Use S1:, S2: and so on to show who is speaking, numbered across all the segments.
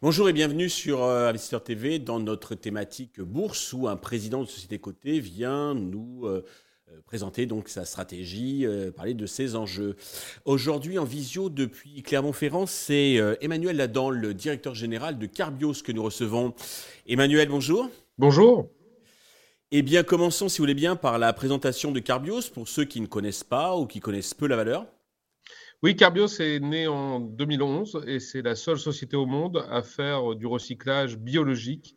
S1: Bonjour et bienvenue sur euh, Investisseur TV dans notre thématique bourse où un président de société cotée vient nous euh, euh, présenter donc sa stratégie, parler de ses enjeux. Aujourd'hui en visio depuis Clermont-Ferrand, c'est Emmanuel Ladan, le directeur général de Carbios que nous recevons. Emmanuel, bonjour.
S2: Bonjour.
S1: Eh bien, commençons, si vous voulez bien, par la présentation de Carbios pour ceux qui ne connaissent pas ou qui connaissent peu la valeur.
S2: Oui, Carbios est né en 2011 et c'est la seule société au monde à faire du recyclage biologique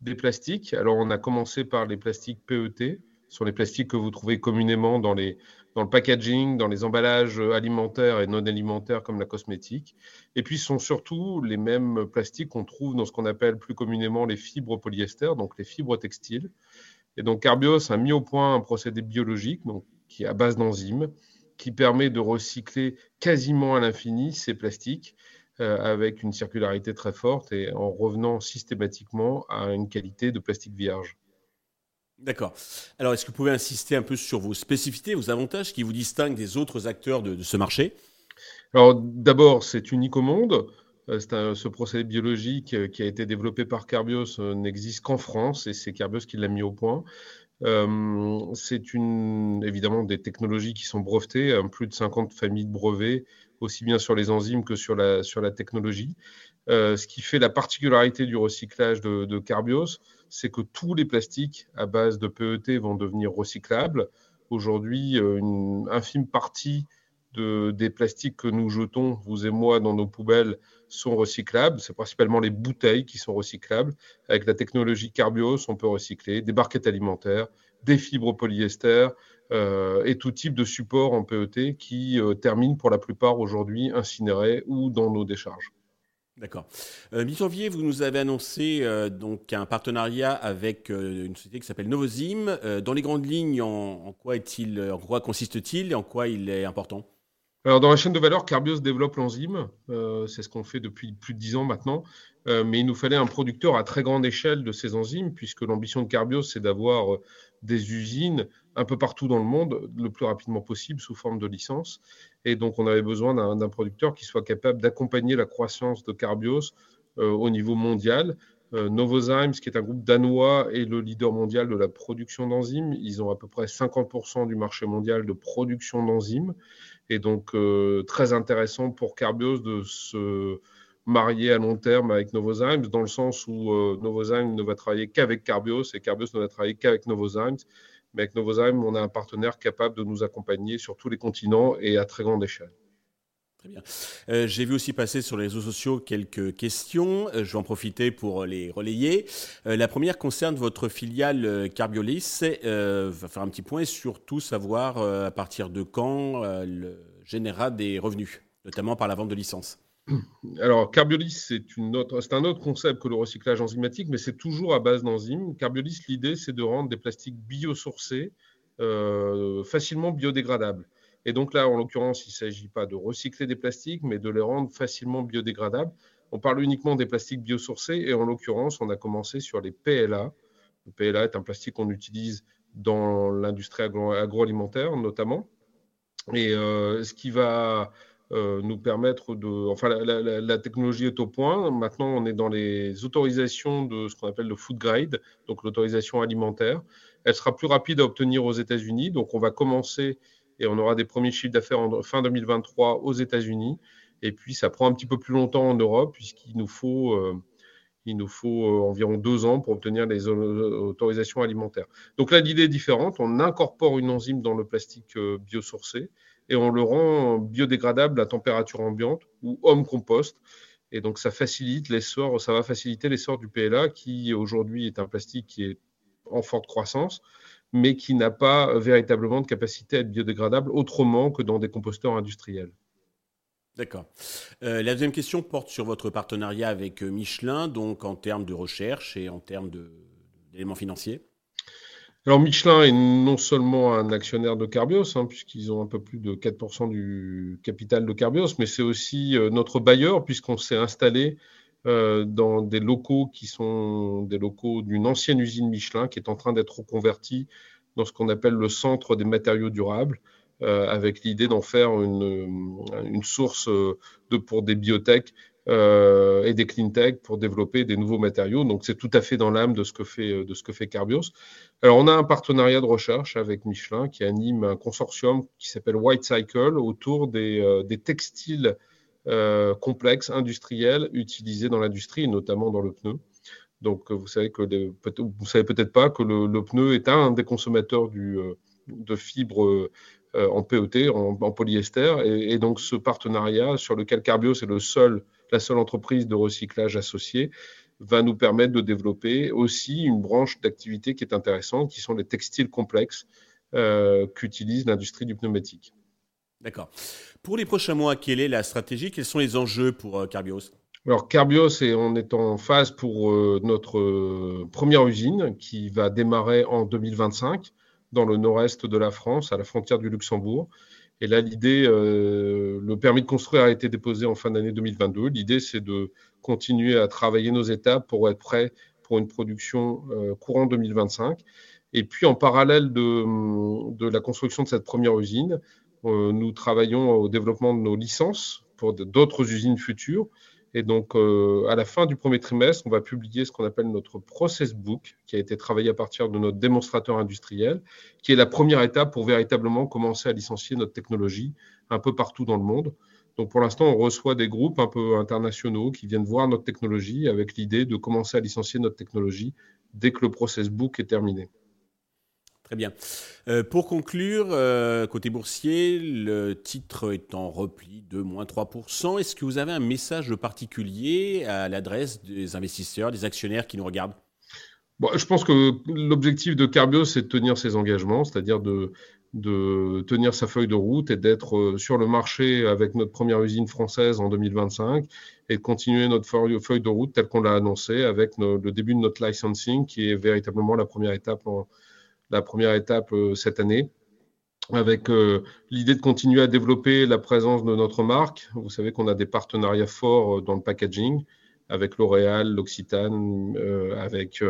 S2: des plastiques. Alors, on a commencé par les plastiques PET, ce sont les plastiques que vous trouvez communément dans, les, dans le packaging, dans les emballages alimentaires et non alimentaires comme la cosmétique. Et puis, ce sont surtout les mêmes plastiques qu'on trouve dans ce qu'on appelle plus communément les fibres polyester, donc les fibres textiles. Et donc, Carbios a mis au point un procédé biologique donc, qui est à base d'enzymes qui permet de recycler quasiment à l'infini ces plastiques euh, avec une circularité très forte et en revenant systématiquement à une qualité de plastique vierge.
S1: D'accord. Alors, est-ce que vous pouvez insister un peu sur vos spécificités, vos avantages qui vous distinguent des autres acteurs de, ce marché?
S2: Alors, d'abord, c'est unique au monde. Euh, ce procédé biologique euh, qui a été développé par Carbios n'existe qu'en France et c'est Carbios qui l'a mis au point. Euh, c'est évidemment des technologies qui sont brevetées, hein, plus de 50 familles de brevets, aussi bien sur les enzymes que sur la, technologie. Euh, ce qui fait la particularité du recyclage de, Carbios, c'est que tous les plastiques à base de PET vont devenir recyclables. Aujourd'hui, euh, une infime partie de, des plastiques que nous jetons, vous et moi, dans nos poubelles, sont recyclables. C'est principalement les bouteilles qui sont recyclables. Avec la technologie Carbios, on peut recycler des barquettes alimentaires, des fibres polyester euh, et tout type de support en PET qui euh, terminent pour la plupart aujourd'hui incinérés ou dans nos décharges.
S1: D'accord. Euh, Mi-janvier, vous nous avez annoncé euh, donc un partenariat avec une société qui s'appelle Novozyme. dans les grandes lignes, en, quoi est-il, en quoi consiste-t-il et en quoi il est important?
S2: Alors, dans la chaîne de valeur, Carbios développe l'enzyme. Euh, c'est ce qu'on fait depuis plus de dix ans maintenant. Euh, mais il nous fallait un producteur à très grande échelle de ces enzymes, puisque l'ambition de Carbios, c'est d'avoir euh, des usines un peu partout dans le monde, le plus rapidement possible, sous forme de licence. Et donc, on avait besoin d'un producteur qui soit capable d'accompagner la croissance de Carbios au niveau mondial. Novozymes, qui est un groupe danois, est le leader mondial de la production d'enzymes. Ils ont à peu près 50% du marché mondial de production d'enzymes. Et donc, euh, très intéressant pour Carbios de se marier à long terme avec Novozymes, dans le sens où euh, Novozymes ne va travailler qu'avec Carbios et Carbios ne va travailler qu'avec Novozymes. Mais avec Novozymes, on a un partenaire capable de nous accompagner sur tous les continents et à très grande échelle.
S1: Très bien. Euh, j'ai vu aussi passer sur les réseaux sociaux quelques questions. je vais en profiter pour les relayer. la première concerne votre filiale Carbiolis. va faire un petit point et surtout savoir à partir de quand le générera des revenus, notamment par la vente de licences
S2: alors, Carbiolis, c'est un autre concept que le recyclage enzymatique, mais c'est toujours à base d'enzymes. Carbiolis, l'idée, c'est de rendre des plastiques biosourcés euh, facilement biodégradables. Et donc là, en l'occurrence, il ne s'agit pas de recycler des plastiques, mais de les rendre facilement biodégradables. On parle uniquement des plastiques biosourcés, et en l'occurrence, on a commencé sur les PLA. Le PLA est un plastique qu'on utilise dans l'industrie agroalimentaire, notamment. Et euh, ce qui va euh, nous permettre de. Enfin, la, technologie est au point. Maintenant, on est dans les autorisations de ce qu'on appelle le food grade, donc l'autorisation alimentaire. Elle sera plus rapide à obtenir aux États-Unis. Donc, on va commencer et on aura des premiers chiffres d'affaires en fin 2023 aux États-Unis. Et puis, ça prend un petit peu plus longtemps en Europe, puisqu'il nous faut. Euh, faut environ deux ans pour obtenir les autorisations alimentaires. Donc là, l'idée est différente. On incorpore une enzyme dans le plastique biosourcé et on le rend biodégradable à température ambiante ou homme compost. Et donc ça facilite l'essor, ça va faciliter l'essor du PLA qui aujourd'hui est un plastique qui est en forte croissance, mais qui n'a pas véritablement de capacité à être biodégradable autrement que dans des composteurs industriels.
S1: D'accord. Euh, la deuxième question porte sur votre partenariat avec euh, Michelin, donc en termes de recherche et en termes d'éléments financiers.
S2: Alors Michelin est non seulement un actionnaire de Carbios, hein, puisqu'ils ont un peu plus de 4% du capital de Carbios, mais c'est aussi euh, notre bailleur, puisqu'on s'est installé euh, dans des locaux qui sont des locaux d'une ancienne usine Michelin qui est en train d'être reconvertie dans ce qu'on appelle le centre des matériaux durables, avec l'idée d'en faire une, une source pour des biotech euh, et des clean tech pour développer des nouveaux matériaux. Donc c'est tout à fait dans l'âme de ce que fait de ce que fait Carbios. Alors on a un partenariat de recherche avec Michelin qui anime un consortium qui s'appelle White Cycle autour euh, des textiles euh, complexes industriels utilisés dans l'industrie notamment dans le pneu. Donc vous savez que vous savez peut-être pas que le, le, pneu est un des consommateurs du, euh, de fibres en PET, en, en polyester, et, et, donc ce partenariat sur lequel Carbios est le seul la seule entreprise de recyclage associée, va nous permettre de développer aussi une branche d'activité qui est intéressante, qui sont les textiles complexes euh, qu'utilise l'industrie du pneumatique.
S1: D'accord. Pour les prochains mois, quelle est la stratégie? Quels sont les enjeux pour euh, Carbios?
S2: Alors Carbios, est, on est en phase pour euh, notre euh, première usine qui va démarrer en 2025 dans le nord-est de la France, à la frontière du Luxembourg. Et là, l'idée, le permis de construire a été déposé en fin d'année 2022. L'idée, c'est de continuer à travailler nos étapes pour être prêt pour une production courant 2025. Et puis, en parallèle de, de, la construction de cette première usine, nous travaillons au développement de nos licences pour d'autres usines futures et donc, euh, à la fin du premier trimestre, on va publier ce qu'on appelle notre process book, qui a été travaillé à partir de notre démonstrateur industriel, qui est la première étape pour véritablement commencer à licencier notre technologie un peu partout dans le monde. Donc, pour l'instant, on reçoit des groupes un peu internationaux qui viennent voir notre technologie avec l'idée de commencer à licencier notre technologie dès que le process book est terminé.
S1: Très bien. Euh, pour conclure, euh, côté boursier, le titre est en repli de moins 3%. Est-ce que vous avez un message particulier à l'adresse des investisseurs, des actionnaires qui nous regardent?
S2: Bon, Je pense que l'objectif de Carbio, c'est de tenir ses engagements, c'est-à-dire de, tenir sa feuille de route et d'être euh, sur le marché avec notre première usine française en 2025 et de continuer notre feuille de route telle qu'on l'a annoncé avec le début de notre licensing qui est véritablement la première étape en, la première étape euh, cette année avec euh, l'idée de continuer à développer la présence de notre marque. Vous savez qu'on a des partenariats forts euh, dans le packaging avec L'Oréal, l'Occitane, avec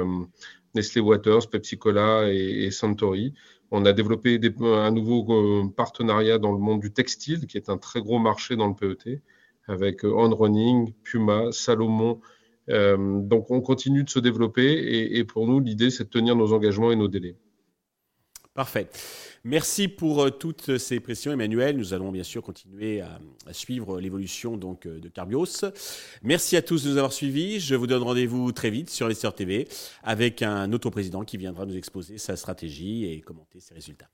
S2: Nestlé Waters, Pepsi Cola et, et, Suntory. On a développé des, un nouveau partenariat dans le monde du textile, qui est un très gros marché dans le PET, avec On Running, Puma, Salomon. donc on continue de se développer et, et pour nous, l'idée, c'est de tenir nos engagements et nos délais.
S1: Parfait. Merci pour euh, toutes ces pressions, Emmanuel. Nous allons bien sûr continuer à, suivre l'évolution donc euh, de Carbios. Merci à tous de nous avoir suivis. Je vous donne rendez-vous très vite sur Investor TV avec un autre président qui viendra nous exposer sa stratégie et commenter ses résultats.